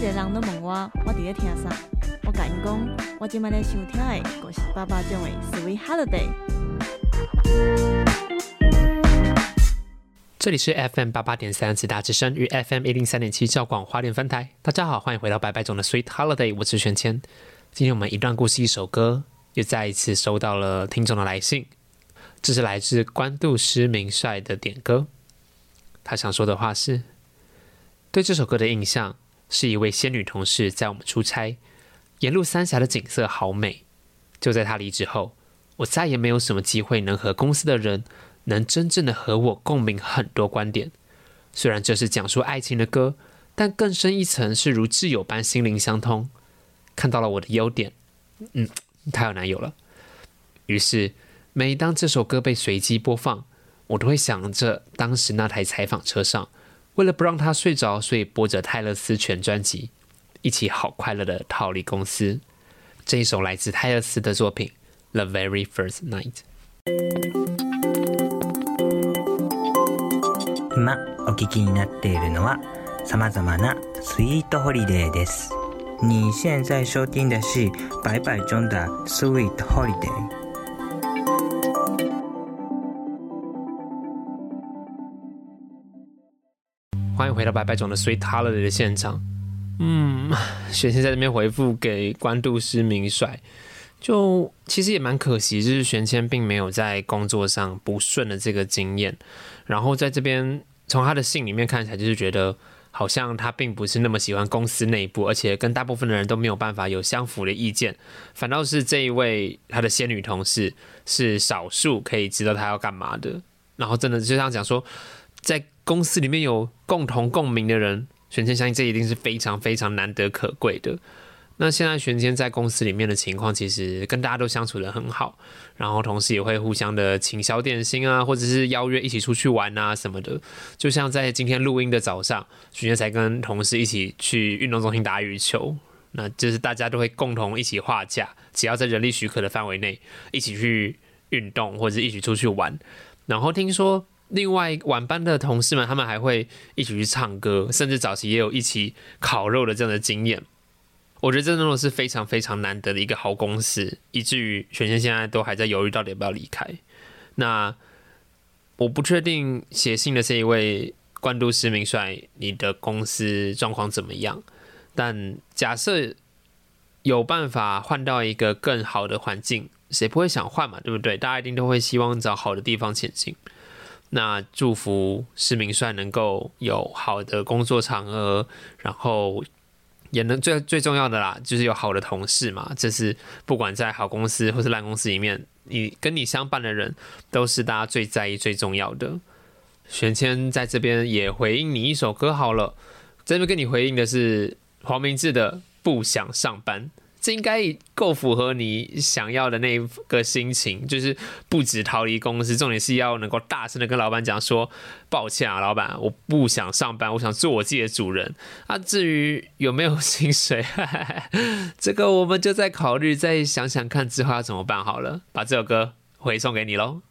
一个人都问我，我伫咧听啥？我甲因讲，我即摆咧收听的，就是爸爸种的《Sweet Holiday》。这里是 FM 八八点三慈大之声与 FM 一零三点七教广花莲分台。大家好，欢迎回到白白总的 Sweet Holiday，我是玄谦。今天我们一段故事一首歌，又再一次收到了听众的来信。这是来自官渡师明帅的点歌。他想说的话是：对这首歌的印象，是一位仙女同事在我们出差，沿路三峡的景色好美。就在她离职后，我再也没有什么机会能和公司的人。能真正的和我共鸣很多观点，虽然这是讲述爱情的歌，但更深一层是如挚友般心灵相通。看到了我的优点，嗯，她有男友了。于是，每当这首歌被随机播放，我都会想着当时那台采访车上，为了不让他睡着，所以播着泰勒斯全专辑，一起好快乐的逃离公司。这一首来自泰勒斯的作品《The Very First Night》。今お聞きになっているのは様々なスイートホリデーです。你现在收听的是白白中的 Sweet Holiday。 欢迎回到白白总的 Sweet Holiday 的现场。嗯，玄谦在这边回复给官渡师明帅，就其实也蛮可惜，就是玄谦并没有在工作上不顺的这个经验，然后在这边。从他的信里面看起来，就是觉得好像他并不是那么喜欢公司内部，而且跟大部分的人都没有办法有相符的意见。反倒是这一位他的仙女同事是少数可以知道他要干嘛的。然后真的就像讲说，在公司里面有共同共鸣的人，玄谦相信这一定是非常非常难得可贵的。那现在玄谦在公司里面的情况，其实跟大家都相处的很好，然后同时也会互相的请小点心啊，或者是邀约一起出去玩啊什么的。就像在今天录音的早上，玄谦才跟同事一起去运动中心打羽球，那就是大家都会共同一起画假，只要在人力许可的范围内，一起去运动或者一起出去玩。然后听说另外晚班的同事们，他们还会一起去唱歌，甚至早期也有一起烤肉的这样的经验。我觉得这真的是非常非常难得的一个好公司，以至于玄轩现在都还在犹豫到底要不要离开。那我不确定写信的这一位官渡师明帅，你的公司状况怎么样？但假设有办法换到一个更好的环境，谁不会想换嘛？对不对？大家一定都会希望找好的地方前进。那祝福施明帅能够有好的工作场合，然后。也能最最重要的啦，就是有好的同事嘛。这是不管在好公司或是烂公司里面，你跟你相伴的人，都是大家最在意、最重要的。玄谦在这边也回应你一首歌好了，这边跟你回应的是黄明志的《不想上班》。这应该够符合你想要的那个心情，就是不止逃离公司，重点是要能够大声的跟老板讲说：“抱歉啊，老板，我不想上班，我想做我自己的主人。”啊，至于有没有薪水，这个我们就再考虑，再想想看之后要怎么办好了。把这首歌回送给你喽。